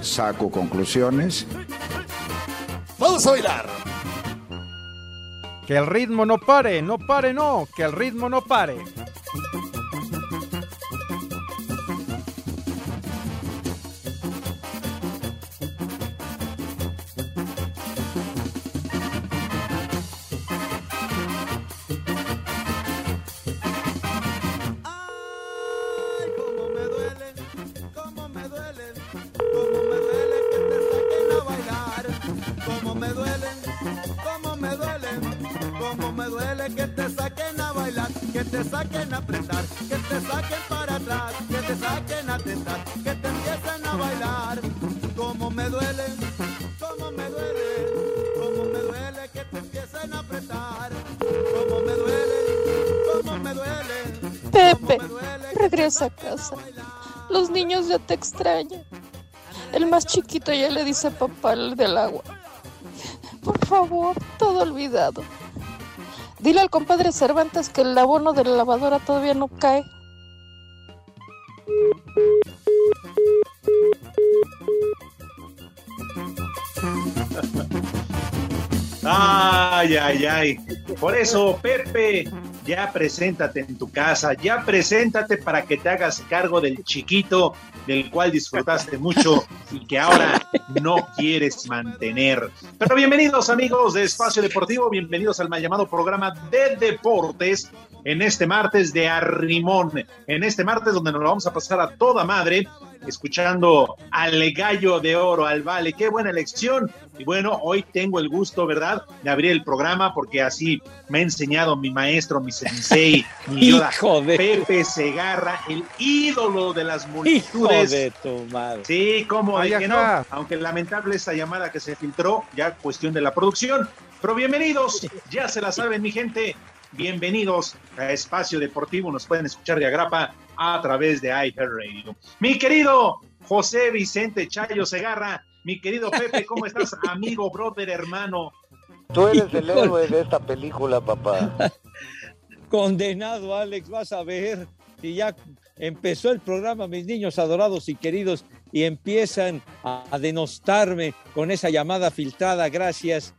Saco conclusiones. Vamos a bailar. Que el ritmo no pare, no pare, no, que el ritmo no pare. Que te saquen a bailar, que te saquen a apretar, que te saquen para atrás, que te saquen a tentar, que te empiecen a bailar. Cómo me duele, cómo me duele, cómo me duele que te empiecen a apretar. Cómo me duele, cómo me duele. Pepe, regresa a casa. Los niños ya te extrañan. El más chiquito ya le dice papá el del agua. Por favor, todo olvidado. Dile al compadre Cervantes que el abono de la lavadora todavía no cae. Ay, ay, ay. Por eso, Pepe, ya preséntate en tu casa, ya preséntate para que te hagas cargo del chiquito del cual disfrutaste mucho y que ahora no quieres mantener. Pero bienvenidos amigos de Espacio Deportivo, bienvenidos al mal llamado programa de deportes en este martes de Arrimón, en este martes donde nos lo vamos a pasar a toda madre, escuchando al gallo de oro, al vale, qué buena elección. Y bueno, hoy tengo el gusto, ¿verdad?, de abrir el programa porque así me ha enseñado mi maestro, mi sensei, mi Yoda, Hijo de- Pepe Segarra, el ídolo de las Hijo multitudes. de tu madre. Sí, como de que no, aunque lamentable esta llamada que se filtró, ya cuestión de la producción. Pero bienvenidos, ya se la saben mi gente, bienvenidos a Espacio Deportivo, nos pueden escuchar de agrapa a través de iHeartRadio. Mi querido José Vicente Chayo Segarra, mi querido Pepe, ¿cómo estás, amigo, brother, hermano? Tú eres el héroe de esta película, papá. Condenado, Alex, vas a ver. Y ya empezó el programa, mis niños adorados y queridos, y empiezan a, a denostarme con esa llamada filtrada gracias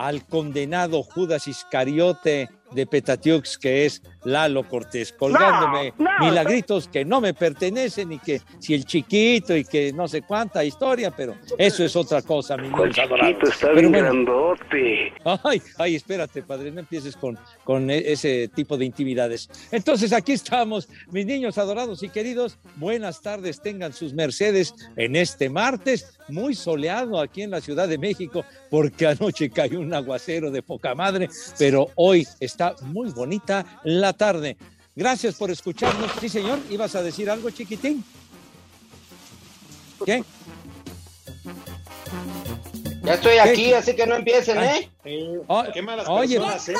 al condenado Judas Iscariote de Petatiux, que es Lalo Cortés, colgándome No, no, milagritos que no me pertenecen y que si el chiquito y que no sé cuánta historia, pero eso es otra cosa, mis niños adorados. está Pero bien bueno, grandote. Ay, ay, espérate, padre, no empieces con, con e- ese tipo de intimidades. Entonces, aquí estamos, mis niños adorados y queridos. Buenas tardes, tengan sus mercedes en este martes, muy soleado aquí en la Ciudad de México, porque anoche cayó un aguacero de poca madre, pero hoy está muy bonita la tarde. Gracias por escucharnos. Sí, señor, ¿ibas a decir algo, chiquitín? ¿Qué? Ya estoy aquí, así que no empiecen, ¿eh? Oh, Qué malas oye, personas, ¿eh?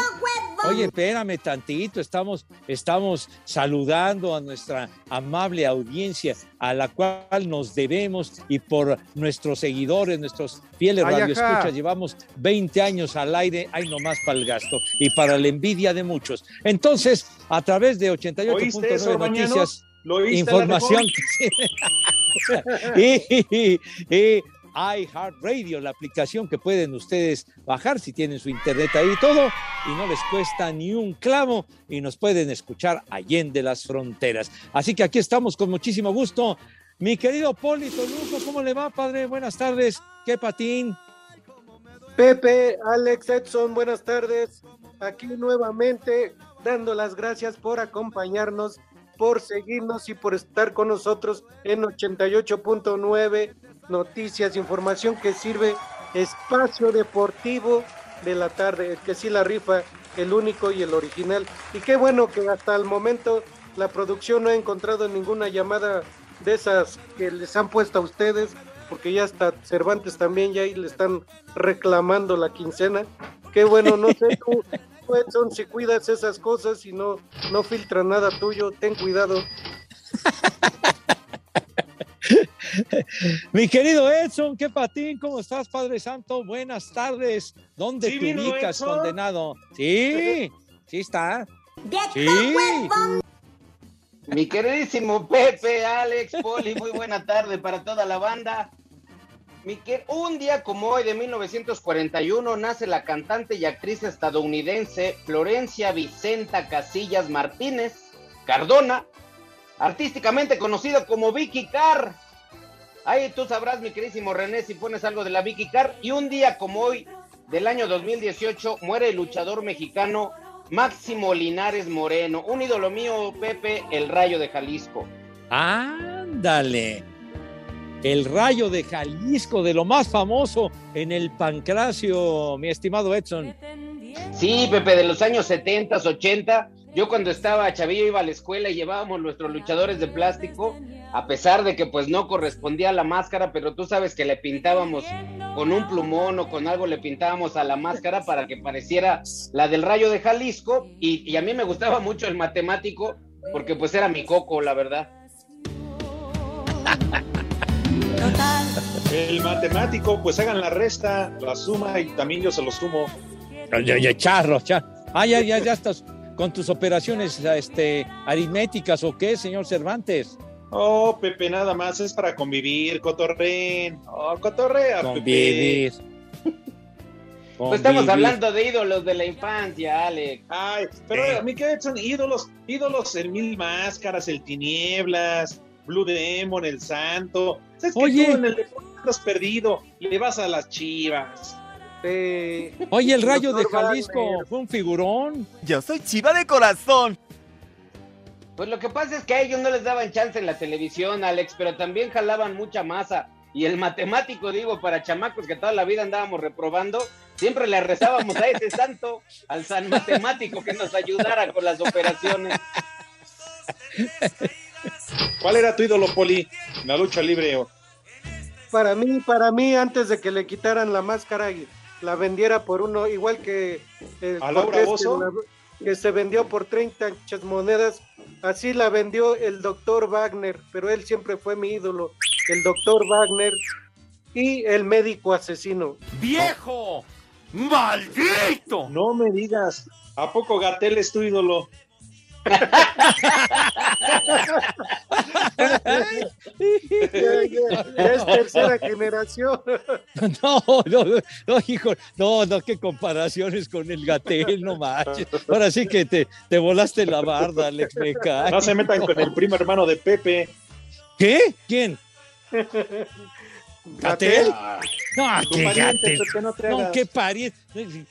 Oye, espérame tantito, estamos, estamos saludando a nuestra amable audiencia a la cual nos debemos y por nuestros seguidores, nuestros fieles radioescuchas, llevamos 20 años al aire, hay nomás para el gasto y para la envidia de muchos. Entonces, a través de ¿Oíste eso, 88.9 Mañano? Noticias, ¿Lo información Alarcón? y, y iHeartRadio, la aplicación que pueden ustedes bajar si tienen su internet ahí y todo, y no les cuesta ni un clavo y nos pueden escuchar allende las fronteras. Así que aquí estamos con muchísimo gusto. Mi querido Polito Luco, ¿cómo le va, padre? Buenas tardes. ¿Qué patín? Pepe, Alex, Edson, buenas tardes. Aquí nuevamente dando las gracias por acompañarnos, por seguirnos y por estar con nosotros en 88.9 Noticias, información que sirve espacio deportivo de la tarde, que sí la rifa, el único y el original. Y qué bueno que hasta el momento la producción no ha encontrado ninguna llamada de esas que les han puesto a ustedes, porque ya está Cervantes también, ya ahí le están reclamando la quincena. Qué bueno, no sé tú, Edson, si cuidas esas cosas y no, no filtra nada tuyo, ten cuidado. Mi querido Edson, qué patín, ¿cómo estás, Padre Santo? Buenas tardes. ¿Dónde te ubicas, condenado? Sí, sí está. Sí. Mi queridísimo Pepe, Alex, Poli, muy buena tarde para toda la banda. Mi que... Un día como hoy de 1941 nace la cantante y actriz estadounidense Florencia Vicenta Casillas Martínez Cardona, artísticamente conocida como Vicky Carr. Ahí tú sabrás, mi queridísimo René, si pones algo de la Vicky Carr. Y un día como hoy del año 2018 muere el luchador mexicano Máximo Linares Moreno, un ídolo mío, Pepe, el Rayo de Jalisco. Ándale. El Rayo de Jalisco, de lo más famoso en el pancracio, mi estimado Edson. Sí, Pepe, de los años 70, 80. Yo cuando estaba chavillo iba a la escuela y llevábamos nuestros luchadores de plástico, a pesar de que pues no correspondía a la máscara, pero tú sabes que le pintábamos con un plumón o con algo le pintábamos a la máscara para que pareciera la del rayo de Jalisco y, y a mí me gustaba mucho el matemático porque pues era mi coco, la verdad. El matemático, pues hagan la resta, la suma y también yo se lo sumo. Ya, ya, charro, charro. Ah, ya, ya, ya estás con tus operaciones este, aritméticas o qué, señor Cervantes. Oh, Pepe, nada más es para convivir, cotorren. Oh, cotorrea, Convivir. Pues estamos hablando de ídolos de la infancia, Alex. Ay, pero a mí que son ídolos, ídolos en mil máscaras, el tinieblas, Blue Demon, el Santo. ¿Sabes que Oye. tú en el deporte estás perdido? Le vas a las chivas. Oye, el Rayo de Jalisco fue un figurón. Yo soy chiva de corazón. Pues lo que pasa es que a ellos no les daban chance en la televisión, Alex, pero también jalaban mucha masa. Y el matemático, digo, para chamacos que toda la vida andábamos reprobando, siempre le rezábamos a ese santo, al san matemático que nos ayudara con las operaciones. ¿Cuál era tu ídolo, Poli? La lucha libre. Para mí, para mí, antes de que le quitaran la máscara y la vendiera por uno, igual que el ¿A Laura Cortés, Bozzo? que, la- que se vendió por 30 muchas monedas, así la vendió el doctor Wagner, pero él siempre fue mi ídolo, el doctor Wagner y el médico asesino. ¡Viejo! ¡Maldito! No me digas. ¿A poco Gatel es tu ídolo? Ya es tercera generación. No, no, no, hijo, no, no, qué comparaciones con el Gatel, no manches. Ahora sí que te, te volaste la barda, Alex, me cae. No se metan con el primo hermano de Pepe. ¿Qué? ¿Quién? ¿Gatel? No, Tu qué pariente, Gatel. No qué pariente.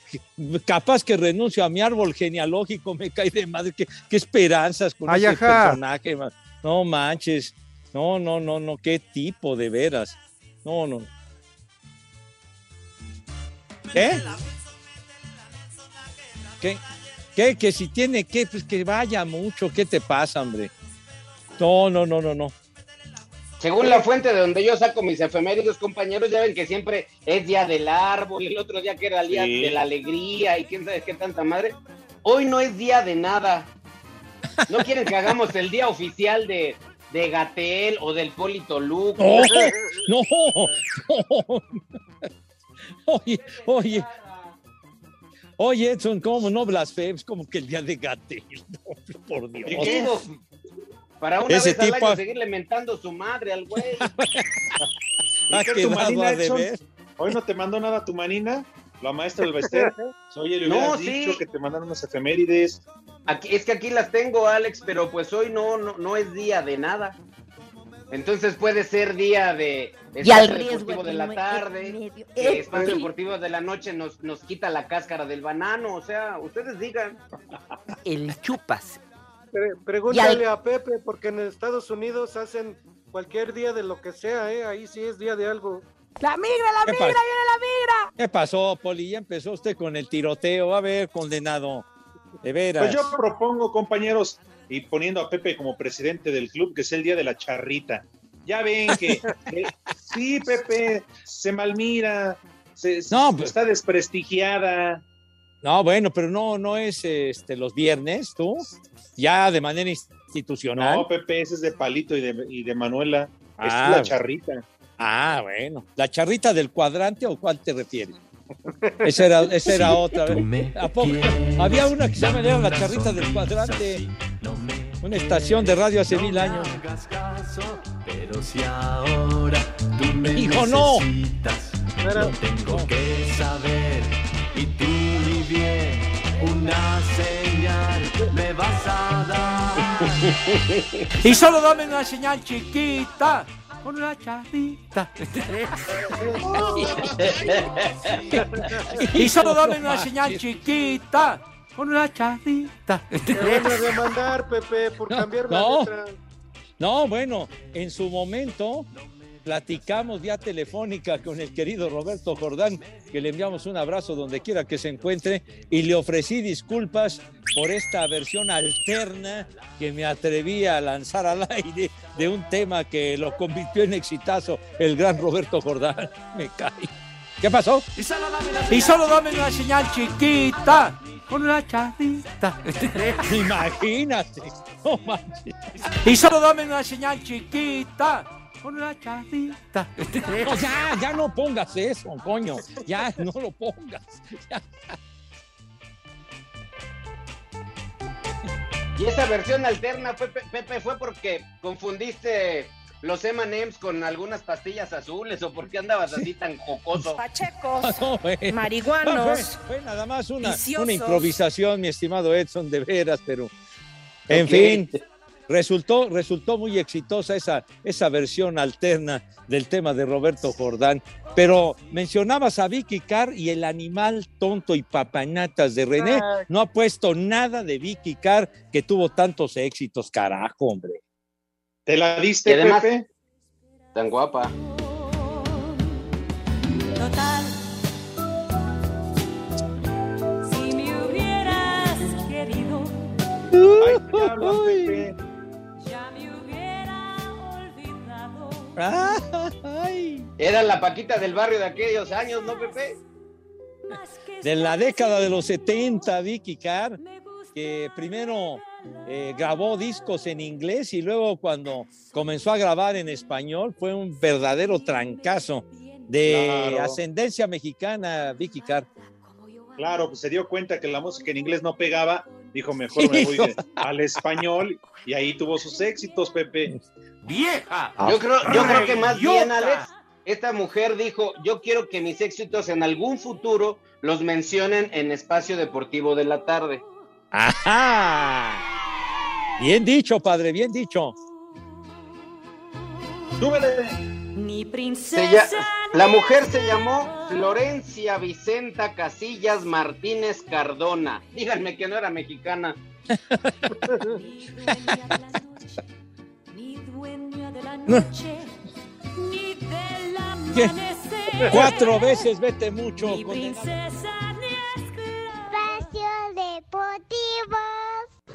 Capaz que renuncio a mi árbol genealógico, me cae de madre. Qué, qué esperanzas con Ay, ese ajá. personaje. No manches. No, no, no, no. Qué tipo, de veras. No, no. ¿Qué? ¿Qué? ¿Qué? Que si tiene que, pues que vaya mucho. ¿Qué te pasa, hombre? No, no, no, no, no. Según la fuente de donde yo saco mis efemérides, compañeros, ya ven que siempre es día del árbol, el otro día que era el día Sí. de la alegría y quién sabe qué tanta madre. Hoy no es día de nada. No quieren que hagamos el día oficial de, de Gatel o del Polito Luco. No, no, no. Oye, oye. Oye, Edson, ¿cómo no blasfemes? Como que el día de Gatel. No, por Dios. Para una Ese vez al tipo- año seguirle mentando su madre al güey. Ha ¿Y qué, tu quedado manina, a Edson? deber. Hoy no te mandó nada tu manina, la maestra del Bester. Oye, le No, sí. dicho que te mandaron unas efemérides. Aquí, es que aquí las tengo, Alex, pero pues hoy no, no, no es día de nada. Entonces puede ser día de espacio deportivo de la tarde, que Eh, espacio deportivo de la noche nos, nos quita la cáscara del banano, o sea, ustedes digan. El chupas. Pre- pregúntale a Pepe, porque en Estados Unidos hacen cualquier día de lo que sea, ¿eh? Ahí sí es día de algo. La migra, la ¿Qué migra, viene la migra. ¿Qué pasó, Poli? Ya empezó usted con el tiroteo. A ver, condenado. De veras. Pues yo propongo, compañeros, y poniendo a Pepe como presidente del club, que es el día de la charrita. Ya ven que sí, Pepe, se malmira, se, se- No, pues- está desprestigiada. No, bueno, pero no, no es este, los viernes, tú. Ya de manera institucional. No, Pepe, ese es de Palito y de, y de Manuela. Esta Ah, es la charrita. Ah, bueno. ¿La charrita del cuadrante o cuál te refieres? Esa era, esa era otra. ¿A poco? Había una que se llama era la charrita del cuadrante. Una estación de radio hace mil años. Pero si ahora tú me Hijo, no. tengo que saber. Y tú ni bien una me vas a dar. Y solo dame una señal chiquita. Con una charrita. y solo dame una señal chiquita. Con una charrita. Te van a demandar, Pepe, por cambiar la no. letra. No, bueno, en su momento platicamos vía telefónica con el querido Roberto Jordán, que le enviamos un abrazo donde quiera que se encuentre, y le ofrecí disculpas por esta versión alterna que me atreví a lanzar al aire de un tema que lo convirtió en exitazo el gran Roberto Jordán. Me cae. ¿Qué pasó? Y solo dame una señal chiquita. Con una charrita. Imagínate. No manches. Y solo dame una señal chiquita. Con una charrita. No, ya, ya no pongas eso, coño. Ya no lo pongas. Ya. Y esa versión alterna, Pepe, Pepe, fue porque confundiste los M&M's con algunas pastillas azules o por qué andabas así tan jocoso. Pachecos, No, bueno. marihuanos. No, fue, fue nada más una, una improvisación, mi estimado Edson, de veras, pero en fin, resultó, resultó muy exitosa esa, esa versión alterna del tema de Roberto Jordán. Pero mencionabas a Vicky Carr y el animal tonto y papanatas de René. Ah. No ha puesto nada de Vicky Carr que tuvo tantos éxitos, carajo, hombre. ¿Te la diste, además- Pepe? Tan guapa. Total. Si me hubieras querido, Ay, Ay. Era la Paquita del barrio de aquellos años, ¿no, Pepe? de la década de los 70, Vicky Carr, que primero eh, grabó discos en inglés y luego cuando comenzó a grabar en español fue un verdadero trancazo de Claro. ascendencia mexicana, Vicky Carr. Claro, pues se dio cuenta que la música en inglés no pegaba, dijo mejor me voy al español y ahí tuvo sus éxitos, Pepe. ¡Vieja! Yo creo, yo creo que más bien. Alex, esta mujer dijo, yo quiero que mis éxitos en algún futuro los mencionen en espacio deportivo de la tarde. ¡Ajá! Bien dicho, padre, bien dicho. Mi Se princesa. la mujer se llamó Florencia Vicenta Casillas Martínez Cardona. Díganme que no era mexicana. ¿Qué? amanecer. Cuatro veces vete mucho. Princesa ni Espacio Deportivo.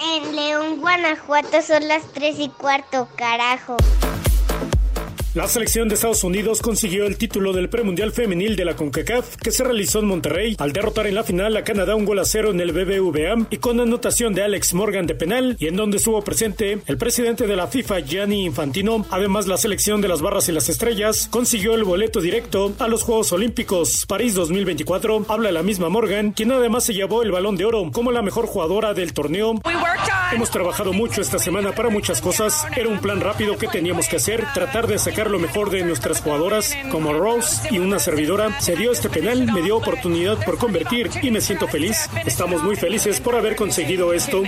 En León, Guanajuato son las 3 y cuarto, carajo. La selección de Estados Unidos consiguió el título del premundial femenil de la CONCACAF que se realizó en Monterrey al derrotar en la final a Canadá un gol a cero en el BBVA y con anotación de Alex Morgan de penal y en donde estuvo presente el presidente de la FIFA Gianni Infantino. Además, la selección de las barras y las estrellas consiguió el boleto directo a los Juegos Olímpicos París 2024. Habla la misma Morgan, quien además se llevó el balón de oro como la mejor jugadora del torneo. Hemos trabajado mucho esta semana para muchas cosas. Era un plan rápido que teníamos que hacer, tratar de sacar sacar lo mejor de nuestras jugadoras, como Rose y una servidora. Se dio este penal, me dio oportunidad por convertir y me siento feliz. Estamos muy felices por haber conseguido esto.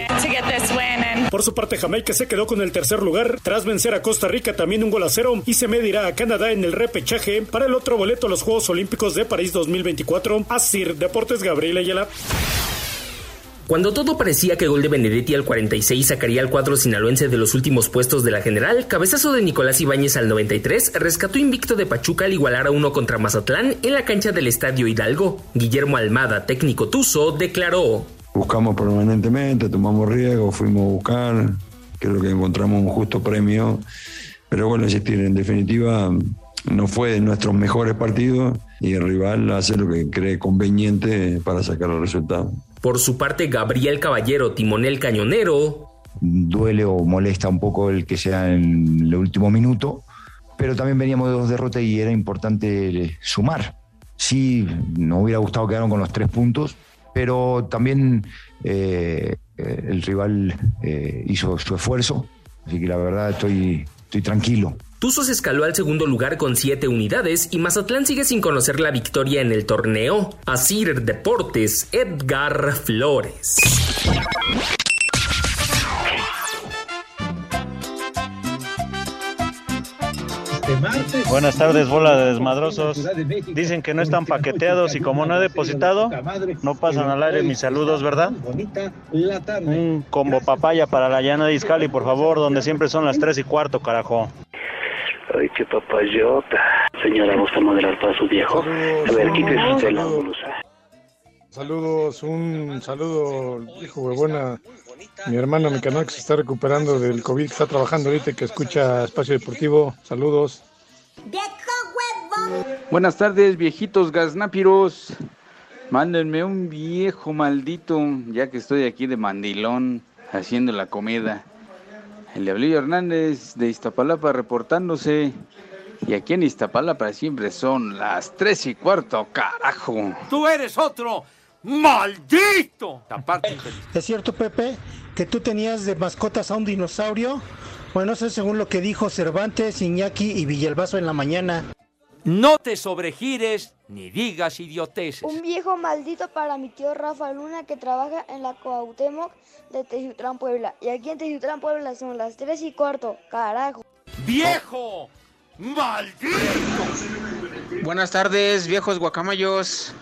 Por su parte, Jamaica se quedó con el tercer lugar tras vencer a Costa Rica también un gol a cero y se medirá a Canadá en el repechaje para el otro boleto a los Juegos Olímpicos de París 2024. Asir Deportes Gabriel Ayala. Cuando todo parecía que gol de Benedetti al 46 sacaría al cuadro sinaloense de los últimos puestos de la general, cabezazo de Nicolás Ibáñez al 93 rescató invicto de Pachuca al igualar a uno contra Mazatlán en la cancha del Estadio Hidalgo. Guillermo Almada, técnico tuso, declaró. Buscamos permanentemente, tomamos riesgo, fuimos a buscar, creo que encontramos un justo premio, pero bueno, insistir, en definitiva no fue de nuestros mejores partidos y el rival hace lo que cree conveniente para sacar el resultado. Por su parte, Gabriel Caballero, timonel cañonero. Duele o molesta un poco el que sea en el último minuto, pero también veníamos de dos derrotas y era importante sumar. Sí, nos hubiera gustado quedar con los tres puntos, pero también eh, el rival eh, hizo su esfuerzo, así que la verdad estoy tranquilo. Tuzos escaló al segundo lugar con 7 unidades y Mazatlán sigue sin conocer la victoria en el torneo. Asir Deportes, Edgar Flores. Buenas tardes, bola de desmadrosos. Dicen que no están paqueteados y como no he depositado, no pasan al aire mis saludos, ¿verdad? Un combo papaya para la llana de Iscali, por favor, donde siempre son las 3 y cuarto, carajo. Ay, qué papayota. Señora, ¿gusta moderar para su viejo? A ver, quítese usted la blusa. Saludos, un saludo, hijo huevona. Mi hermano, mi canal que se está recuperando del COVID, que está trabajando ahorita y que escucha Espacio Deportivo. Saludos. Buenas tardes, viejitos gaznápiros. Mándenme un viejo maldito, ya que estoy aquí de mandilón haciendo la comida. El Diablillo Hernández de Iztapalapa reportándose. Y aquí en Iztapalapa siempre son las tres y cuarto, carajo. Tú eres otro maldito. ¿Es cierto, Pepe, que tú tenías de mascotas a un dinosaurio? Bueno, no sé según lo que dijo Cervantes, Iñaki y Villalbazo en la mañana. No te sobregires ni digas idioteces. Un viejo maldito para mi tío Rafa Luna que trabaja en la Cuauhtémoc de Teciutlán, Puebla. Y aquí en Teciutlán, Puebla son las 3 y cuarto. Carajo. ¡Viejo! ¡Maldito! Buenas tardes, viejos guacamayos.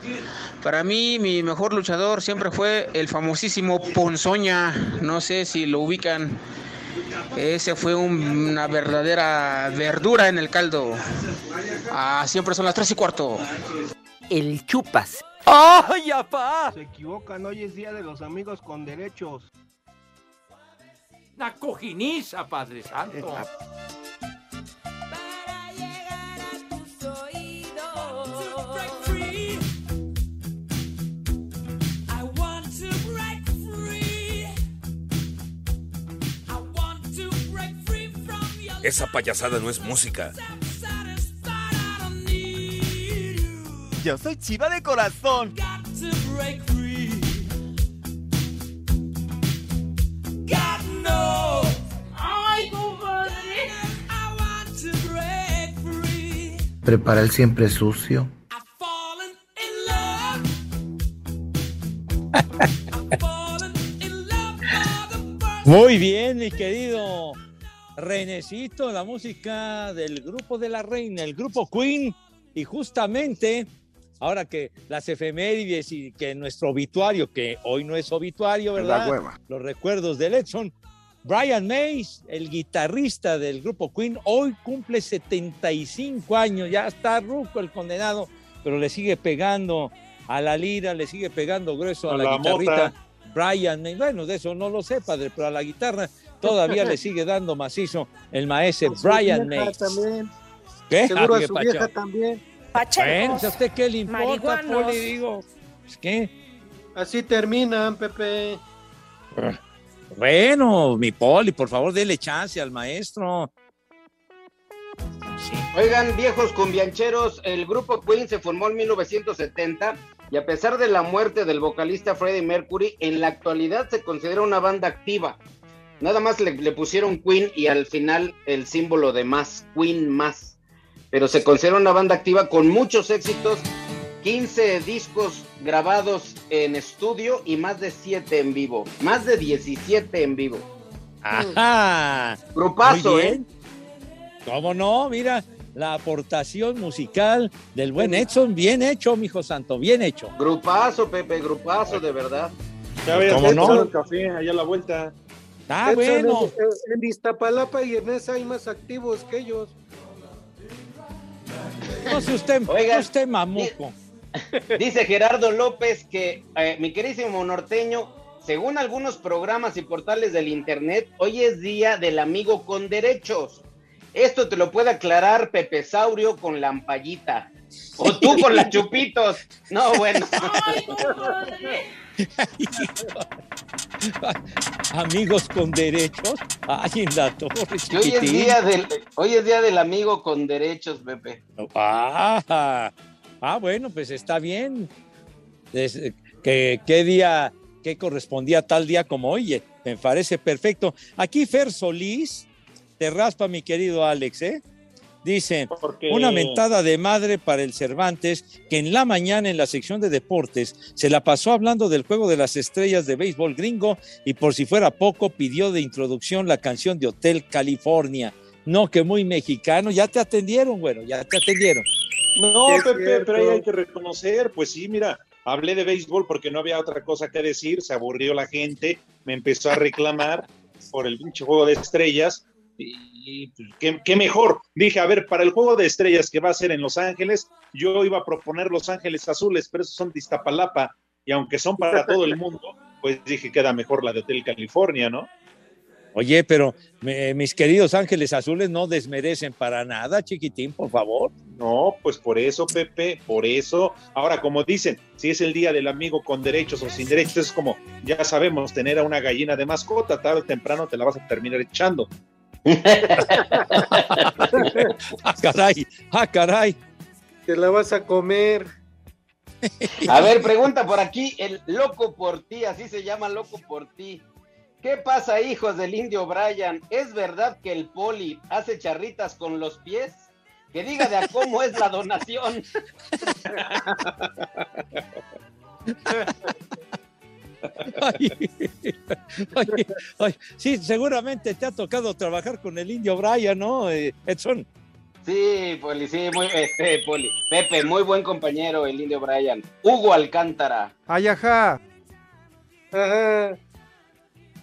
Para mí, mi mejor luchador siempre fue el famosísimo Ponzoña. No sé si lo ubican. Ese fue un- una verdadera verdura en el caldo. Ah, siempre son las tres y cuarto. El chupas. ¡Ay, apá! Se equivocan, hoy es día de los amigos con derechos. Una cojiniza, Padre Santo. Esa payasada no es música. Yo soy chiva de corazón. Ay, compadre. Prepara el siempre sucio. Muy bien, mi querido Renecito, la música del grupo de la reina, el grupo Queen. Y justamente, ahora que las efemérides y que nuestro obituario, que hoy no es obituario, ¿verdad? La hueva. Los recuerdos de Edson. Brian Mays, el guitarrista del grupo Queen, hoy cumple 75 años, ya está ruco el condenado, pero le sigue pegando a la lira, le sigue pegando grueso a, A la, la guitarrita. mota. Brian May, bueno, de eso no lo sé, padre, pero a la guitarra todavía le sigue dando macizo el maestro Brian vieja May. también. ¿Qué? Seguro Ah, a qué su pacha. vieja también. Bueno, ¿a usted qué le importa. Poli? Digo, pues, ¿qué? Así terminan, Pepe. Bueno, mi Poli, por favor, dele chance al maestro. Oigan, viejos cumbiancheros, el grupo Queen se formó en 1970 y a pesar de la muerte del vocalista Freddie Mercury, en la actualidad se considera una banda activa. Nada más le, le pusieron Queen y al final el símbolo de más, Queen más. pero se considera una banda activa con muchos éxitos, 15 discos grabados en estudio y más de 7 en vivo, más de 17 en vivo. Ajá. Grupazo, ¿eh? ¿Cómo no? Mira, la aportación musical del buen Edson, bien hecho, mijo santo, bien hecho. Grupazo, Pepe, grupazo, de verdad. Ya ¿Cómo no? Café, allá a la vuelta. Ah, Edson, bueno. En, en Iztapalapa y en esa hay más activos que ellos. No sé usted, Oiga, usted mamuco. Dice Gerardo López que eh, mi querísimo norteño, según algunos programas y portales del internet, hoy es día del amigo con derechos. Esto te lo puede aclarar Pepe Saurio con la ampallita. O tú con las chupitos. No, bueno. Amigos con derechos. Ay, en la torre, hoy es día del, hoy es día del amigo con derechos, Pepe. Ah, ah, bueno, pues está bien. Es, que, ¿Qué día, qué correspondía tal día como hoy? Eh, Me parece perfecto. Aquí Fer Solís, te raspa mi querido Alex, ¿eh? Dice, Porque- una mentada de madre para el Cervantes, que en la mañana en la sección de deportes se la pasó hablando del juego de las estrellas de béisbol gringo y por si fuera poco pidió de introducción la canción de Hotel California. No, que muy mexicano, ya te atendieron, bueno, ya te atendieron. No, Pepe, cierto. pero ahí hay que reconocer, pues sí, mira, hablé de béisbol porque no había otra cosa que decir, se aburrió la gente, me empezó a reclamar por el pinche juego de estrellas y, y, pues, ¿qué, qué mejor. Dije, a ver, para el juego de estrellas que va a ser en Los Ángeles, yo iba a proponer Los Ángeles Azules, pero esos son de Iztapalapa y aunque son para todo el mundo, pues dije, queda mejor la de Hotel California, ¿no? Oye, pero me- mis queridos ángeles azules no desmerecen para nada, chiquitín, por favor. No, pues por eso, Pepe, por eso. Ahora, como dicen, si es el día del amigo con derechos o sin derechos, es como, ya sabemos, tener a una gallina de mascota, tarde o temprano te la vas a terminar echando. Ah, caray, ah, caray. Te la vas a comer. A ver, pregunta por aquí, el loco por ti, así se llama loco por ti. ¿Qué pasa, hijos del indio Brian? ¿Es verdad que el poli hace charritas con los pies? Que diga de a cómo es la donación. Ay, ay, ay, sí, seguramente te ha tocado trabajar con el indio Brian, ¿no, eh, Edson? Sí, Poli, sí, muy, este, Poli. Pepe, muy buen compañero, el indio Brian. Hugo Alcántara. Ay, ajá. Ajá.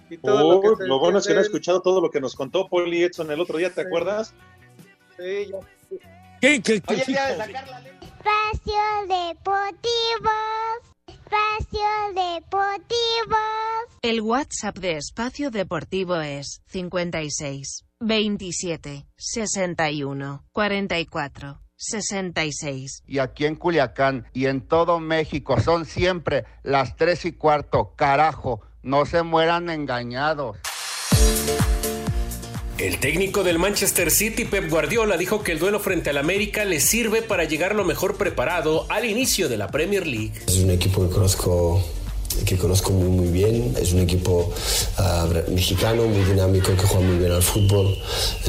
Y Oh, lo que se lo bueno es que no he escuchado todo lo que nos contó Poli Edson el otro día, ¿te acuerdas? Sí, ya. ¿Qué, qué, Oye, día de sacar la Espacio Deportivo. Espacio Deportivo. El WhatsApp de Espacio Deportivo es 56 27 61 44 66. Y aquí en Culiacán y en todo México son siempre las tres y cuarto. Carajo, no se mueran engañados. El técnico del Manchester City, Pep Guardiola, dijo que el duelo frente al América le sirve para llegar lo mejor preparado al inicio de la Premier League. Es un equipo que conozco, que conozco muy, muy bien. Es un equipo ah, mexicano, muy dinámico, que juega muy bien al fútbol.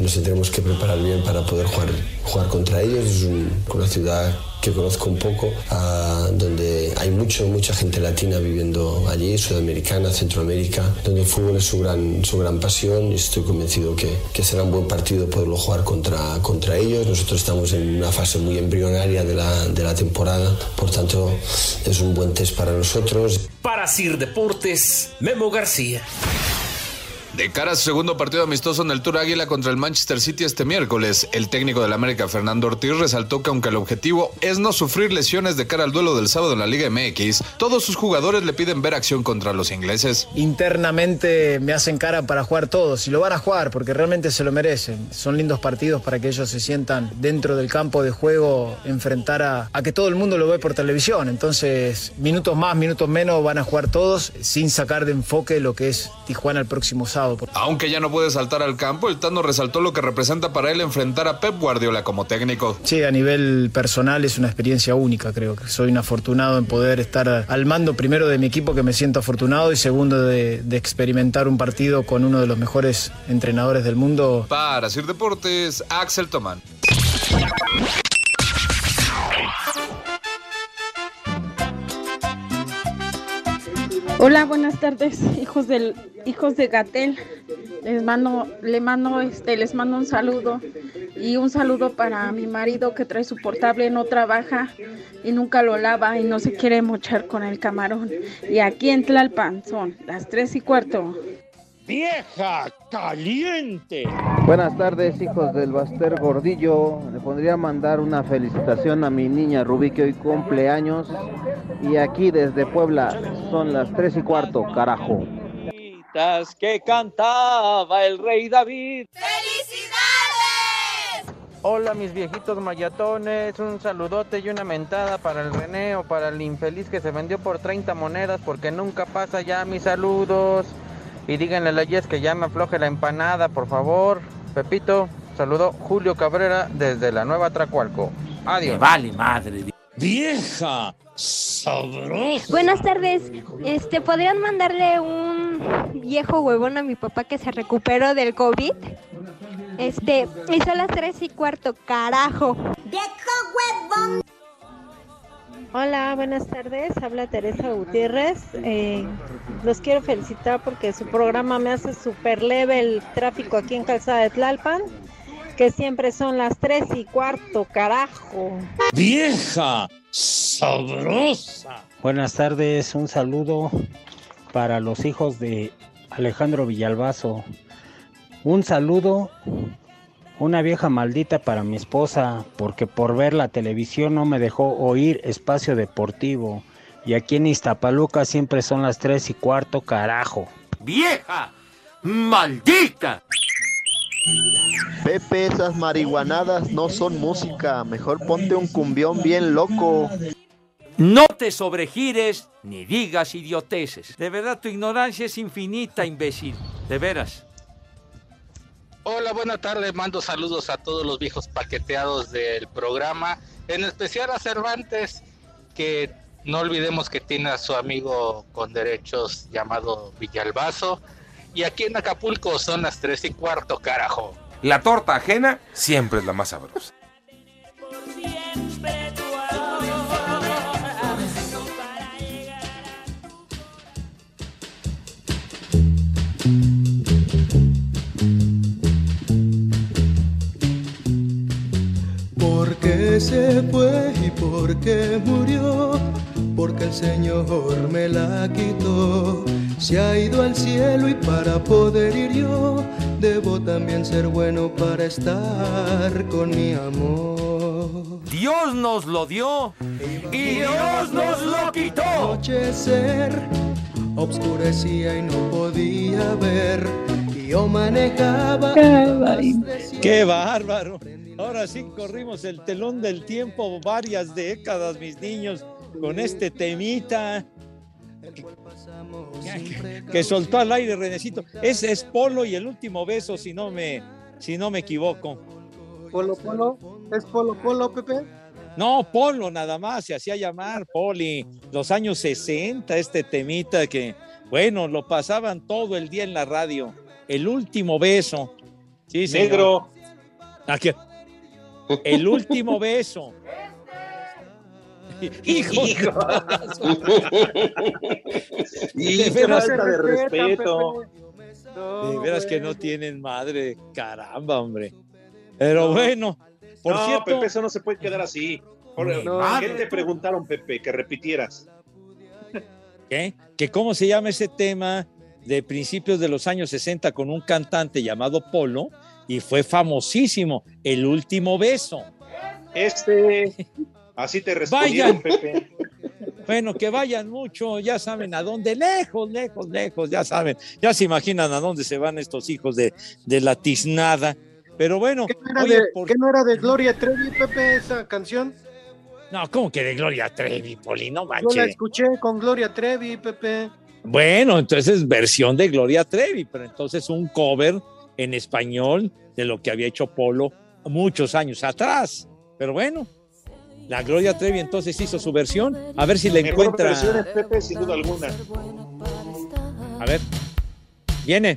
Nos tendremos que preparar bien para poder jugar, jugar contra ellos. Es un- una ciudad que conozco un poco, donde hay mucho, mucha gente latina viviendo allí, sudamericana, Centroamérica, donde el fútbol es su gran, su gran pasión y estoy convencido que, que será un buen partido poderlo jugar contra, contra ellos. Nosotros estamos en una fase muy embrionaria de la, de la temporada, por tanto es un buen test para nosotros. Para Sir Deportes, Memo García. De cara a su segundo partido amistoso en el Tour Águila contra el Manchester City este miércoles, el técnico del América, Fernando Ortiz, resaltó que aunque el objetivo es no sufrir lesiones de cara al duelo del sábado en la Liga MX, todos sus jugadores le piden ver acción contra los ingleses. internamente me hacen cara para jugar todos y lo van a jugar porque realmente se lo merecen. Son lindos partidos para que ellos se sientan dentro del campo de juego, enfrentar a, a que todo el mundo lo ve por televisión. Entonces, minutos más, minutos menos van a jugar todos sin sacar de enfoque lo que es Tijuana el próximo sábado. Aunque ya no puede saltar al campo, el Tano resaltó lo que representa para él enfrentar a Pep Guardiola como técnico. Sí, a nivel personal es una experiencia única, creo que soy un afortunado en poder estar al mando primero de mi equipo, que me siento afortunado, y segundo de, de experimentar un partido con uno de los mejores entrenadores del mundo. Para Sir Deportes, Axel Tomán. Hola, buenas tardes, hijos del hijos de Gatel. Les mando, le mando este, les mando un saludo y un saludo para mi marido que trae su portable, no trabaja y nunca lo lava y no se quiere mochar con el camarón. Y aquí en Tlalpan son las tres y cuarto. ¡Vieja caliente! Buenas tardes, hijos del Baster Gordillo. Le pondría mandar una felicitación a mi niña Rubí que hoy cumple años. Y aquí desde Puebla son las tres y cuarto, carajo. que cantaba el rey David. Hola mis viejitos mayatones, un saludote y una mentada para el René o para el infeliz que se vendió por 30 monedas porque nunca pasa ya mis saludos. Y díganle a la Yes que ya me afloje la empanada, por favor. Pepito, saludo Julio Cabrera desde la Nueva Tracualco. Adiós. vale madre. Vieja sabrosa. Buenas tardes. Este, ¿podrían mandarle un viejo huevón a mi papá que se recuperó del COVID? Este, y son las tres y cuarto, carajo. ¡Viejo huevón! Hola, buenas tardes. Habla Teresa Gutiérrez. Eh, los quiero felicitar porque su programa me hace súper leve el tráfico aquí en Calzada de Tlalpan, que siempre son las tres y cuarto, carajo. ¡Vieja sabrosa! Buenas tardes, un saludo para los hijos de Alejandro Villalbazo. Un saludo una vieja maldita para mi esposa, porque por ver la televisión no me dejó oír espacio deportivo. Y aquí en Iztapaluca siempre son las tres y cuarto, carajo. ¡Vieja! ¡Maldita! Pepe, esas marihuanadas no son música. Mejor ponte un cumbión bien loco. No te sobregires ni digas idioteces. De verdad, tu ignorancia es infinita, imbécil. De veras. Hola, buena tarde. Mando saludos a todos los viejos paqueteados del programa, en especial a Cervantes, que no olvidemos que tiene a su amigo con derechos llamado Villalbazo. Y aquí en Acapulco son las tres y cuarto, carajo. La torta ajena siempre es la más sabrosa. Porque se fue y porque murió, porque el Señor me la quitó. Se ha ido al cielo y para poder ir yo, debo también ser bueno para estar con mi amor. Dios nos lo dio y Dios nos lo quitó. Anochecer, obscurecía y no podía ver. Y yo manejaba. ¡Qué bárbaro! Ahora sí corrimos el telón del tiempo varias décadas, mis niños, con este temita que soltó al aire Renecito. Ese es Polo y el último beso, si no me, si no me equivoco. Polo Polo, ¿es Polo Polo, Pepe? No, Polo nada más, se hacía llamar Poli. Los años 60, este temita que, bueno, lo pasaban todo el día en la radio. El último beso. Sí, señor. Negro. Aquí. El último beso. Hijo. Y De veras, falta de respeto. de veras que no tienen madre. Caramba, hombre. Pero bueno, por no, cierto. Pepe, eso no se puede quedar así. Por- Mi ¿Qué madre. te preguntaron, Pepe? Que repitieras. ¿Qué? Que cómo se llama ese tema de principios de los años 60 con un cantante llamado Polo y fue famosísimo, El último beso. Este, así te respondieron, Vayan. Pepe. Bueno, que vayan mucho, ya saben a dónde, lejos, lejos, lejos, ya saben, ya se imaginan a dónde se van estos hijos de, de la tiznada. Pero bueno, ¿Qué no, era oye, de, por- qué no era de Gloria Trevi, Pepe, esa canción? no, ¿cómo que de Gloria Trevi, Poli? No Yo la manches. escuché con Gloria Trevi, Pepe. Bueno, entonces es versión de Gloria Trevi, pero entonces un cover en español de lo que había hecho Polo muchos años atrás. Pero bueno, la Gloria Trevi entonces hizo su versión. A ver si la Mejor encuentra. versión es Pepe, sin duda alguna. A ver. Viene.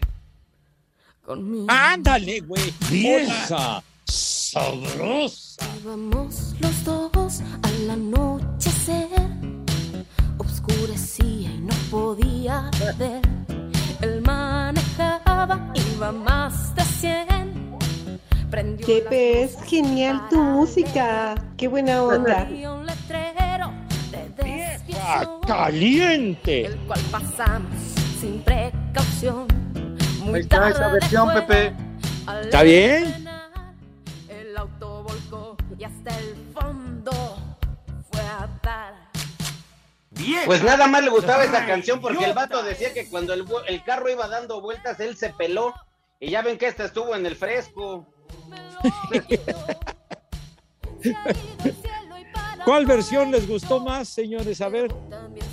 Ándale, güey. Vieja. Sabrosa. Íbamos los dos al anochecer, oscurecía y no podía ver. Él manejaba, iba más de 100. Prendió Pepe, es genial tu música. Qué buena onda. desviación, ¡Caliente! el cual pasamos sin precaución. Muy Ahí está esa versión, Pepe. ¿Está bien? El auto volcó y hasta el fondo fue a dar. Pues nada más le gustaba esa canción porque el vato decía que cuando el carro iba dando vueltas, él se peló. Y ya ven que esta estuvo en el fresco. ¿Cuál versión les gustó más, señores? A ver.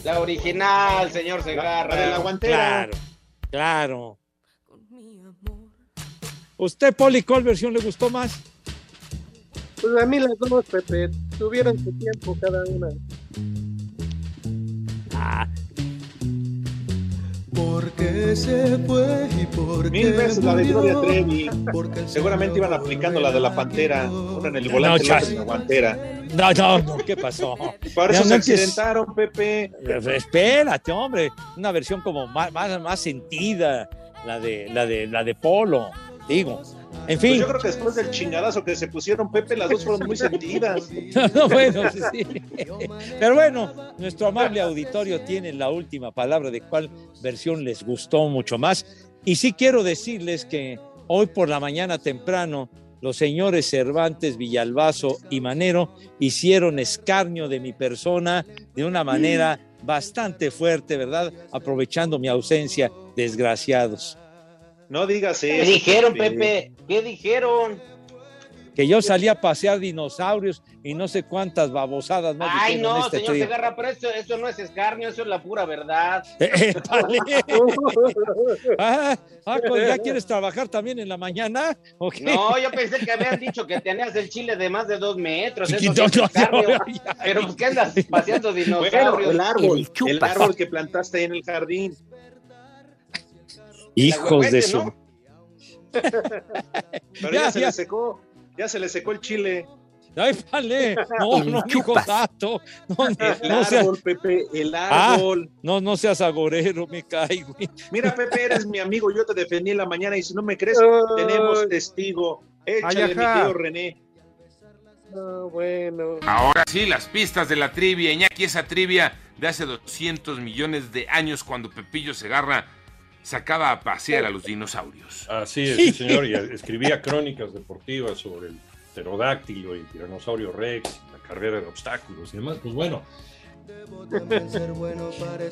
La original, señor Segarra. la de la guantera. Claro, claro. ¿Usted, Poli, cuál versión le gustó más? Pues a mí las dos, Pepe, tuvieron su tiempo cada una. Ah, Porque se fue y porque Mil veces la de Gloria. Trevi. Seguramente iban aplicando la de la pantera. Una en el volante, No, en la guantera. no, no, no, ¿qué pasó? Por eso se no empieces- accidentaron, Pepe. Espérate, hombre. Una versión como más, más, más sentida, la de, la de, la de Polo, digo. En Pues fin. yo creo que después del chingadazo que se pusieron, Pepe, las dos fueron muy sentidas. No, bueno, sí. Pero bueno, nuestro amable auditorio tiene la última palabra de cuál versión les gustó mucho más. Y sí quiero decirles que hoy por la mañana temprano, los señores Cervantes, Villalbazo y Manero hicieron escarnio de mi persona de una manera bastante fuerte, ¿verdad? Aprovechando mi ausencia, desgraciados. No digas ¿Qué eso. dijeron, Pepe? ¿Qué dijeron? Que yo salí a pasear dinosaurios y no sé cuántas babosadas más Ay, no, este señor trío. Segarra, pero eso, eso no es escarnio, eso es la pura verdad. Épale. ah, ah, pues, ¿ya quieres trabajar también en la mañana? ¿O qué? No, yo pensé que habían dicho que tenías el chile de más de dos metros. Eso es no, no, Pero ¿qué andas paseando Bueno, dinosaurios? el árbol, El el chupas. árbol que plantaste ahí en el jardín. Hijos de su. ¿no? Pero Ya, ya, se ya. le secó, ya se le secó el chile. Ay, vale. No, no, hijo tato. No, El no seas, árbol, Pepe, el Ah, árbol. no, no seas agorero, me caigo. Mira, Pepe, eres mi amigo, yo te defendí en la mañana y si no me crees, Ay. tenemos testigo. Échale, Ay, mi querido René. No, bueno. Ahora sí, las pistas de la trivia. Iñaki, esa trivia de hace 200 millones de años cuando Pepillo Segarra sacaba a pasear a los dinosaurios. Así es, sí, señor. Y escribía crónicas deportivas sobre el pterodáctilo y el tiranosaurio rex, la carrera de obstáculos y demás. Pues bueno,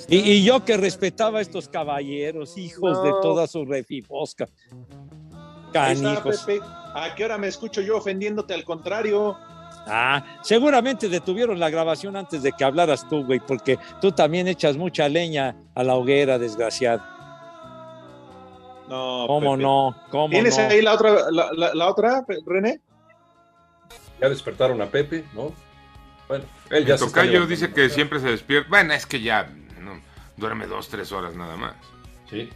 Y, y yo que respetaba a estos caballeros, hijos de toda su está, Canijos. Pepe. ¿A qué hora me escucho yo ofendiéndote al contrario? Ah, seguramente detuvieron la grabación antes de que hablaras tú, güey, porque tú también echas mucha leña a la hoguera, desgraciado. No, ¿Cómo Pepe. no? ¿Cómo ¿Tienes no? ahí la otra, la, la- la otra, René? ya despertaron a Pepe, ¿no? Bueno, él ya El tocayo dice que siempre se despierta. Bueno, es que ya no, duerme dos, tres horas nada más. Sí.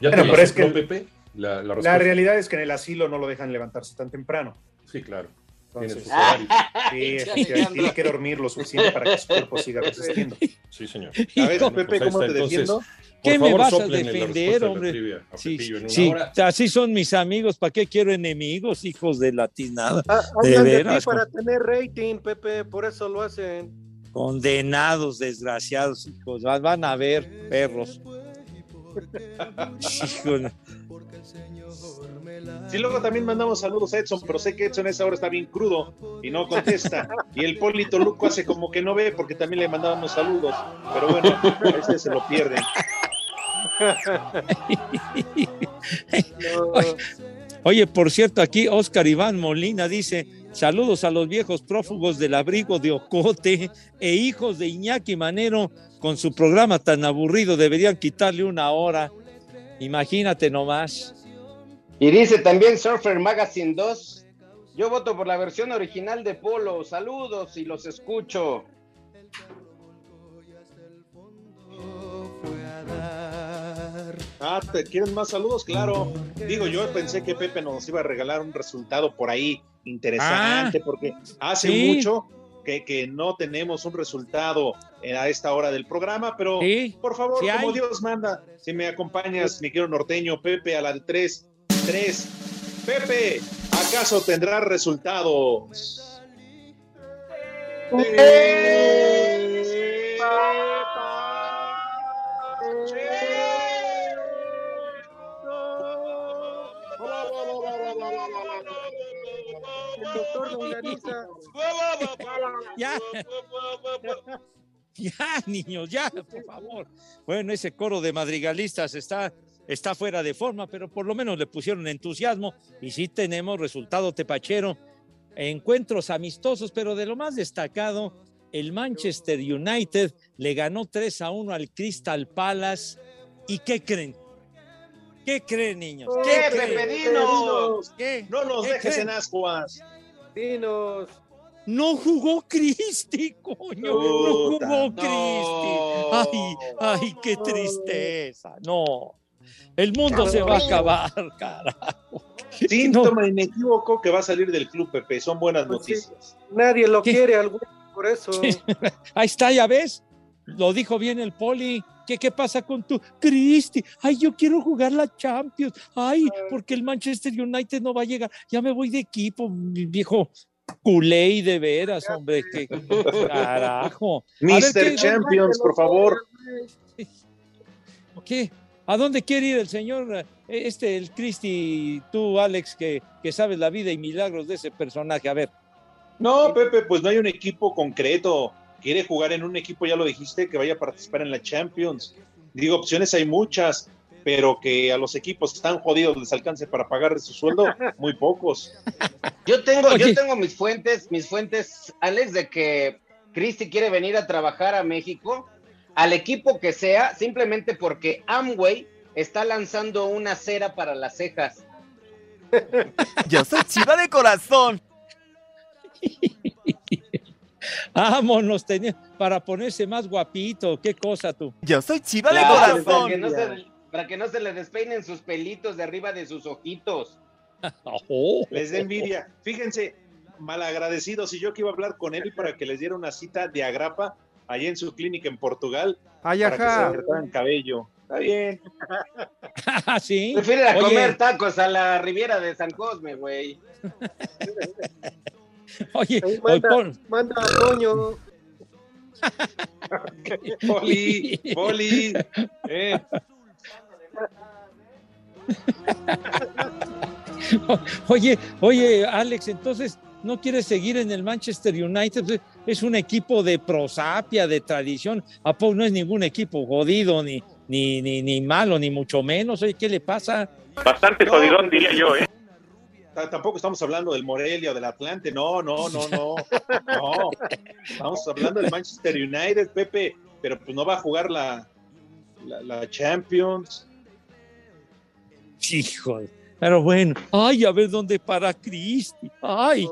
¿Ya Bueno, pero es que Pepe? La, la La realidad es que en el asilo no lo dejan levantarse tan temprano. Sí, claro. Tiene Entonces, sus horarios. sí, tiene que dormir lo suficiente para que su cuerpo siga resistiendo. Sí, señor. A ver, Pepe, pues ¿cómo está. te Entonces, defiendo? ¿Qué por me favor, vas a defender, hombre? trivia a Sí, sí, así son mis amigos, ¿para qué quiero enemigos, hijos de latinada? Ah, De veras, para tener rating, Pepe, por eso lo hacen. condenados, desgraciados, hijos, van van a ver, perros. Híjole. Sí, luego también mandamos saludos a Edson, pero sé que Edson a esa hora está bien crudo y no contesta. Y el Polito Luco hace como que no ve porque también le mandábamos saludos. Pero bueno, a ese se lo pierden. Oye, por cierto, aquí Oscar Iván Molina dice: Saludos a los viejos prófugos del abrigo de Ocote e hijos de Iñaki Manero con su programa tan aburrido. Deberían quitarle una hora. Imagínate nomás. Y dice también Surfer Magazine 2. Yo voto por la versión original de Polo. Saludos y los escucho. Ah, ¿te quieren más saludos? Claro. Digo, yo pensé que Pepe nos iba a regalar un resultado por ahí interesante, porque hace sí. mucho que, que no tenemos un resultado eh, a esta hora del programa, pero por favor, sí como. Dios manda, si me acompañas, mi querido norteño, Pepe, a la de tres, tres. Pepe, ¿acaso tendrá resultados? El doctor Longaniza. Ya. Ya, niños, ya, por favor. Bueno, ese coro de madrigalistas está, está fuera de forma, pero por lo menos le pusieron entusiasmo y sí tenemos resultado tepachero. Encuentros amistosos, pero de lo más destacado, el Manchester United le ganó 3 a 1 al Crystal Palace. ¿Y qué creen? ¿Qué creen, niños? ¿Qué, creen? Pepe, dinos? ¿Qué? No nos ¿Qué dejes creen? en ascuas. Dinos. No jugó Cristi, coño. No jugó no. Cristi. Ay, ay, qué tristeza. No. El mundo se va a acabar, carajo. Síntoma inequívoco que va a salir del club, Pepe. Son buenas Pues sí. noticias. Nadie lo quiere, al güey, por eso. Ahí está, ya ves. Lo dijo bien el poli. ¿Qué, ¿Qué pasa con tu Cristi? Ay, yo quiero jugar la Champions. Ay, porque el Manchester United no va a llegar. Ya me voy de equipo, mi viejo culé y de veras, hombre. Qué carajo. ¿qué- Champions, por favor. ¿Qué? ¿A dónde quiere ir el señor? eh, Este, el Cristi, tú, Alex, que, que sabes la vida y milagros de ese personaje. A ver. No, Pepe, pues no hay un equipo concreto. Quiere jugar en un equipo, ya lo dijiste, que vaya a participar en la Champions. Digo, opciones hay muchas, pero que a los equipos que están jodidos les alcance para pagar su sueldo, muy pocos. Yo tengo, Oye. yo tengo mis fuentes, mis fuentes, Alex, de que Cristi quiere venir a trabajar a México, al equipo que sea, simplemente porque Amway está lanzando una cera para las cejas. Yo soy chiva de corazón. Vámonos, tenía, para ponerse más guapito. ¿Qué cosa tú? Yo soy chiva Claro, Para que, no se, para que no se le despeinen sus pelitos de arriba de sus ojitos. Les da envidia. Fíjense, malagradecidos. Y yo que iba a hablar con él para que les diera una cita de agrapa allá en su clínica en Portugal. Ay, para que se ajá. cabello. Está bien. Ah, sí. Prefieren a Oye. comer tacos a la Riviera de San Cosme, güey. Oye, Ahí hoy manda, pon- manda a Toño. Poli, Poli. eh. Oye, oye, Alex, entonces no quieres seguir en el Manchester United, es un equipo de prosapia, de tradición, ¿a poco no es ningún equipo jodido, ni, ni, ni, ni malo, ni mucho menos? Oye, ¿qué le pasa? Bastante jodidón, diría yo, ¿eh? Tampoco estamos hablando del Morelia o del Atlante, no, no, no, no, no. Estamos hablando del Manchester United, Pepe, pero pues no va a jugar la, la, la Champions. Hijo, pero bueno, ay, a ver dónde para Cristi, ay.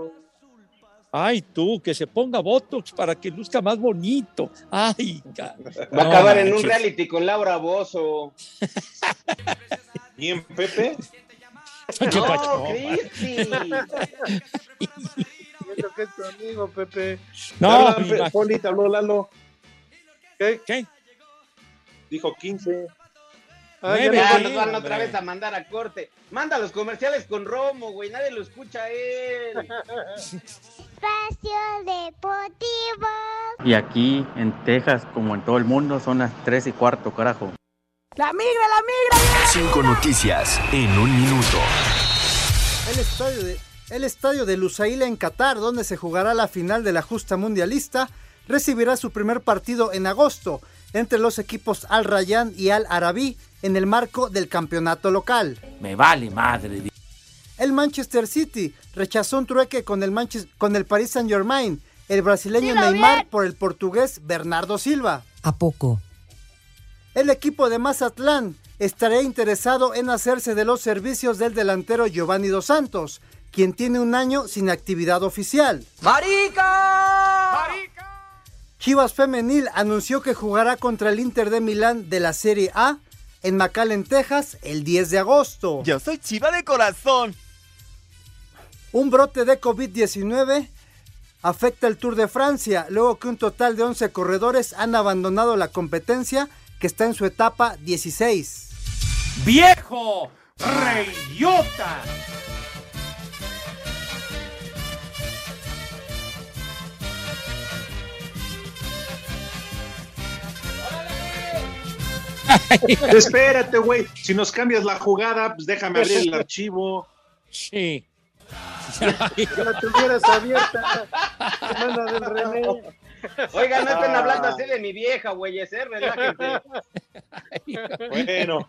Ay, tú, que se ponga Botox para que luzca más bonito. Ay, Va a no acabar en un reality con Laura Bozo. ¿Quién, Pepe? ¿Qué No, pacho? Cristi. Siento que es tu amigo, Pepe. No, ma- Poli, te habló Lalo. ¿Qué? ¿Qué? Dijo 15. Ah, ya nos van otra vez a mandar a corte. Manda los comerciales con Romo, güey. Nadie lo escucha a él. Espacio Deportivo. Y aquí en Texas, como en todo el mundo, son las 3 y cuarto, carajo. La migra, la migra. Cinco noticias en un minuto. El estadio de, el estadio de Lusail en Qatar, donde se jugará la final de la justa mundialista, recibirá su primer partido en agosto entre los equipos Al Rayyan y Al Arabi en el marco del campeonato local. Me vale madre. El Manchester City rechazó un trueque con el, Manches- con el Paris Saint Germain, el brasileño Neymar bien. por el portugués Bernardo Silva. ¿A poco? El equipo de Mazatlán estaría interesado en hacerse de los servicios del delantero Giovanni Dos Santos, quien tiene un año sin actividad oficial. ¡Marica! Chivas Femenil anunció que jugará contra el Inter de Milán de la Serie A en McAllen, Texas, el 10 de agosto. Yo soy chiva de corazón. Un brote de COVID-19 afecta el Tour de Francia, luego que un total de 11 corredores han abandonado la competencia que está en su etapa 16. ¡Viejo! ¡Reyota! Espérate, güey. Si nos cambias la jugada, pues déjame abrir el archivo. Sí. Ya la tuvieras abierta, hermana del René. Oigan, no estén hablando así de mi vieja, güeyes, ¿eh? Relájense. Bueno,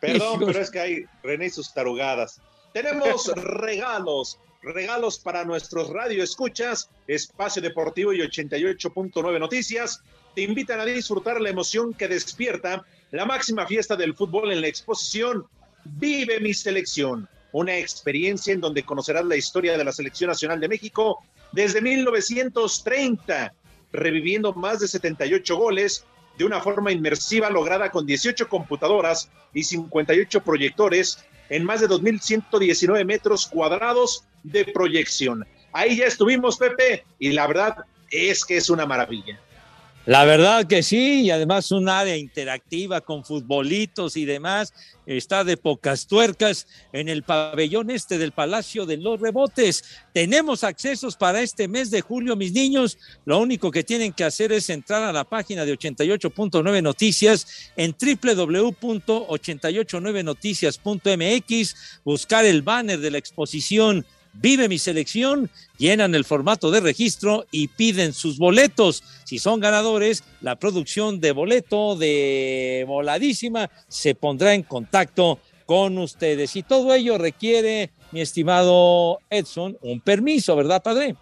perdón, pero es que hay René y sus tarugadas. Tenemos regalos, regalos para nuestros radioescuchas, Espacio Deportivo y 88.9 Noticias. Te invitan a disfrutar la emoción que despierta la máxima fiesta del fútbol en la exposición Vive mi selección, una experiencia en donde conocerás la historia de la Selección Nacional de México desde 1930, reviviendo más de 78 goles de una forma inmersiva lograda con 18 computadoras y 58 proyectores en más de 2.119 metros cuadrados de proyección. Ahí ya estuvimos, Pepe, y la verdad es que es una maravilla. La verdad que sí, y además un área interactiva con futbolitos y demás. Está de pocas tuercas en el pabellón este del Palacio de los Rebotes. Tenemos accesos para este mes de julio, mis niños. Lo único que tienen que hacer es entrar a la página de 88.9 Noticias en www.889noticias.mx, buscar el banner de la exposición Vive mi selección, llenan el formato de registro y piden sus boletos. Si son ganadores, la producción de boleto de voladísima se pondrá en contacto con ustedes. Y todo ello requiere, mi estimado Edson, un permiso, ¿verdad, padre?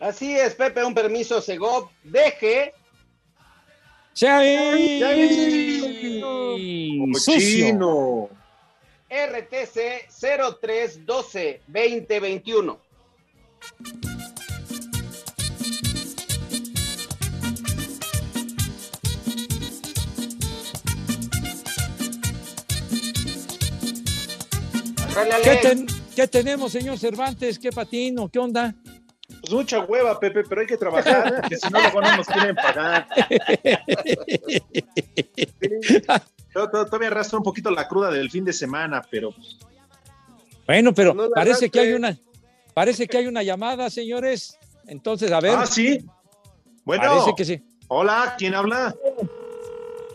Así es, Pepe, un permiso Segov. Deje. ¡Chai! Cochino. RTC 0312 2021. ¿Qué, ten- qué tenemos, señor Cervantes? ¿Qué patino? ¿Qué onda? Pues mucha hueva, Pepe, pero hay que trabajar, que si no, luego no nos quieren pagar. Todavía arrastro un poquito la cruda del fin de semana, pero Bueno, pero No parece que hay una, parece que hay una llamada, señores. Entonces, a ver. Ah, sí. Bueno, Parece que sí. hola, ¿quién habla?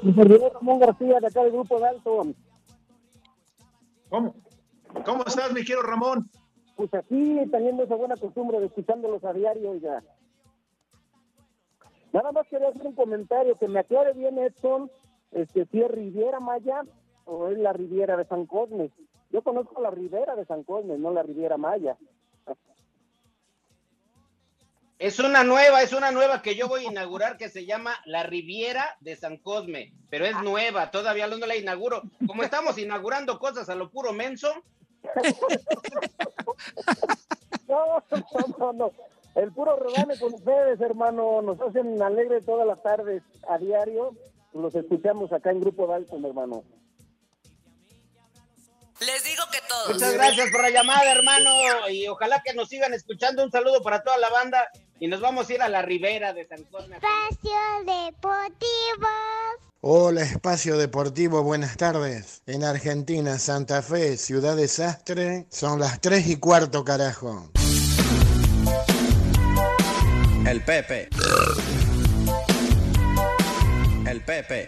Mi servidor Ramón García, de acá del Grupo Dalton. ¿Cómo? ¿Cómo estás, mi querido Ramón? Pues aquí teniendo esa buena costumbre de escuchándolos a diario ya. Nada más quería hacer un comentario que me aclare bien Edson, este, si es Riviera Maya o es la Riviera de San Cosme. Yo conozco la Ribera de San Cosme, no la Riviera Maya. Es una nueva, es una nueva que yo voy a inaugurar que se llama La Riviera de San Cosme, pero es nueva, todavía no la inauguro. Como estamos inaugurando cosas a lo puro menso, No, no, no, no. El puro regalo con ustedes, hermano. Nos hacen alegre todas las tardes a diario. Los escuchamos acá en Grupo Dalton, hermano. Les digo que todos. muchas gracias por la llamada, hermano, y ojalá que nos sigan escuchando. Un saludo para toda la banda y nos vamos a ir a la Ribera de San Cosme. Espacio Deportivo. Hola, Espacio Deportivo, buenas tardes. En Argentina, Santa Fe, Ciudad Desastre, son las 3 y cuarto, carajo. El Pepe. El Pepe.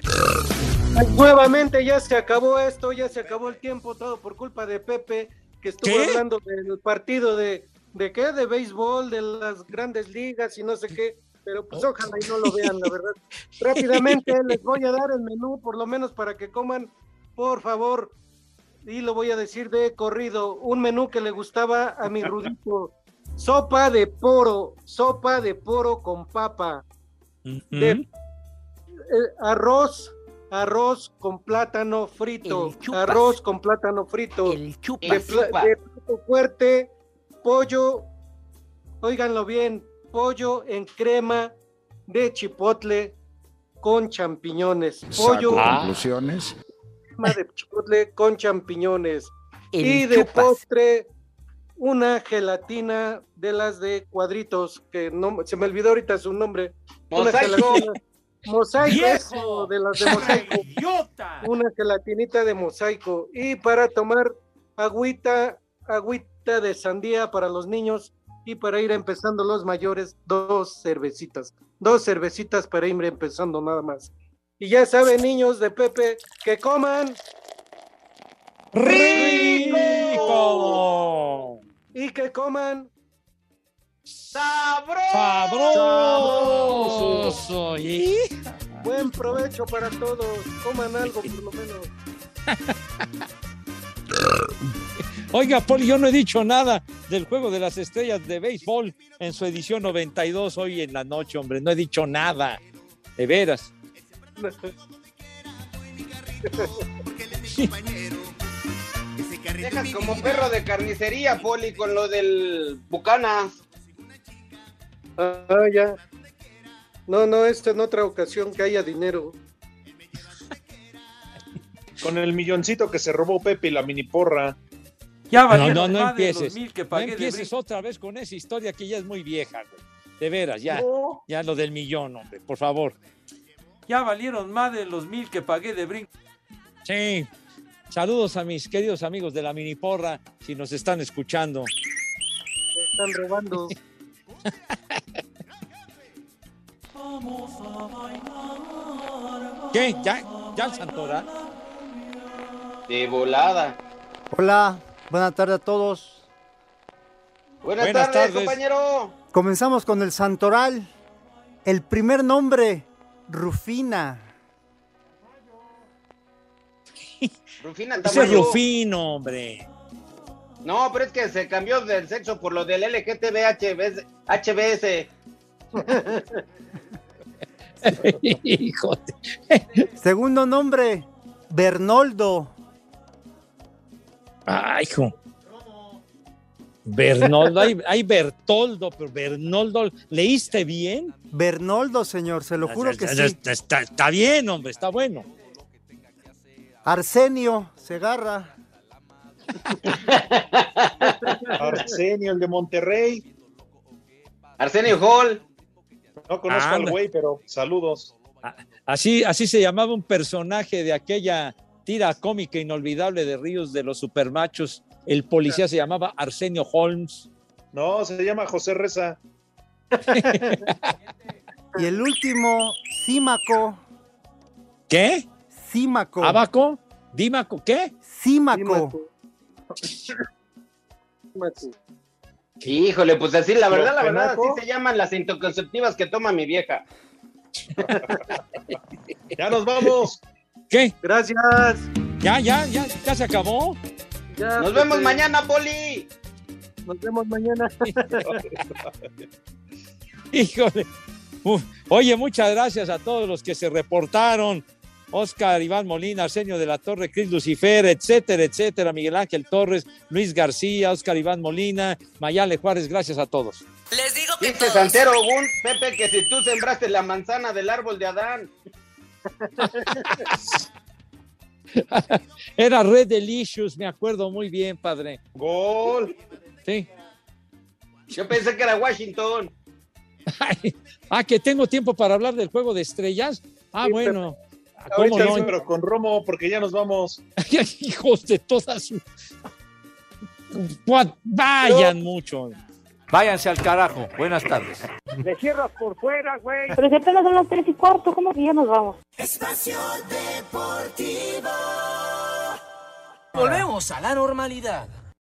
Nuevamente ya se acabó esto, ya se acabó el tiempo, todo por culpa de Pepe, que estuvo ¿Qué? hablando del partido de, ¿de qué? De béisbol, de las grandes ligas y no sé qué, pero pues ojalá y no lo vean, la verdad. Rápidamente les voy a dar el menú, por lo menos para que coman, por favor, y lo voy a decir de corrido, un menú que le gustaba a mi Rudito, sopa de poro, sopa de poro con papa, de eh, arroz, arroz con plátano frito, El chupas. arroz con plátano frito, El chupas. de, pla- de plato fuerte, pollo, óiganlo bien, pollo en crema de chipotle con champiñones, pollo en conclusiones. crema de chipotle con champiñones El y de chupas. postre una gelatina de las de cuadritos, que no se me olvidó ahorita su nombre. Una gelatina- Mosaico, eso, de las de mosaico. ¡Idiota! Una gelatinita de mosaico. Y para tomar agüita, agüita de sandía para los niños. Y para ir empezando los mayores, dos cervecitas. Dos cervecitas para ir empezando nada más. Y ya saben, niños de Pepe, que coman ¡Rico! y que coman ¡Sabroso! ¡Sabroso! ¿Y? buen provecho para todos. Coman algo por lo menos. Oiga, Poli, yo no he dicho nada del juego de las estrellas de béisbol en su edición 92 hoy en la noche, hombre. No he dicho nada. De veras. Dejas como perro de carnicería, Poli, con lo del Bucana. Ah, ya. No, no, esta en otra ocasión que haya dinero. Con el milloncito que se robó Pepe y la mini porra. Ya No, valieron no, no más de los empieces. mil que No pagué de empieces otra vez con esa historia que ya es muy vieja, güey. De veras, ya. No. Ya lo del millón, hombre, por favor. Ya valieron más de los mil que pagué de brinco. Sí. Saludos a mis queridos amigos de la mini porra, si nos están escuchando. Están robando. ¿Qué? ¿Ya, ya el Santoral? De volada. Hola, buenas tardes a todos. Buenas, Buenas tardes, tardes. compañero. Comenzamos con el Santoral. El primer nombre, Rufina. Rufina Ese es. Rufino, hombre. No, pero es que se cambió del sexo por lo del LGTB De- Segundo nombre, Bernoldo. Ay, hijo. Bernoldo, hay, hay Bertoldo, pero Bernoldo, ¿leíste bien? Bernoldo, señor, se lo juro que Está- sí. Está, está bien, hombre, está bueno. Arsenio Segarra. Arsenio, el de Monterrey. Arsenio Hall. No conozco al güey, pero saludos. Así, así se llamaba un personaje de aquella tira cómica inolvidable de Ríos de los Supermachos. El policía se llamaba Arsenio Holmes. No, se llama José Reza. Y el último, Símaco. ¿Qué? Símaco. ¿Abaco? ¿Dímaco? ¿Qué? Símaco. Híjole, pues así, la verdad, la verdad, así se llaman las intoconceptivas que toma mi vieja. Ya nos vamos. ¿Qué? Gracias. ¿Ya, ya, ya, ya se acabó? Ya, Nos vemos mañana, Poli. Nos vemos mañana. Híjole. Uf. Oye, muchas gracias a todos los que se reportaron. Oscar Iván Molina, Arsenio de la Torre, Cris Lucifer, etcétera, etcétera. Miguel Ángel Torres, Luis García, Oscar Iván Molina, Mayale Juárez, gracias a todos. Les digo que Dice Santero Pepe, que si tú sembraste la manzana del árbol de Adán. Era Red Delicious, me acuerdo muy bien, padre. Gol. Sí. Yo pensé que era Washington. Ah, que tengo tiempo para hablar del juego de estrellas. Ah, Sí, bueno. ¿Cómo Ahorita no? sí, pero con Romo, porque ya nos vamos. Hijos de todas sus. Vayan mucho. Váyanse al carajo. Buenas tardes. Le cierras por fuera, güey. Pero si apenas son las tres y cuarto, ¿cómo que ya nos vamos? Espacio Deportivo. Volvemos a la normalidad.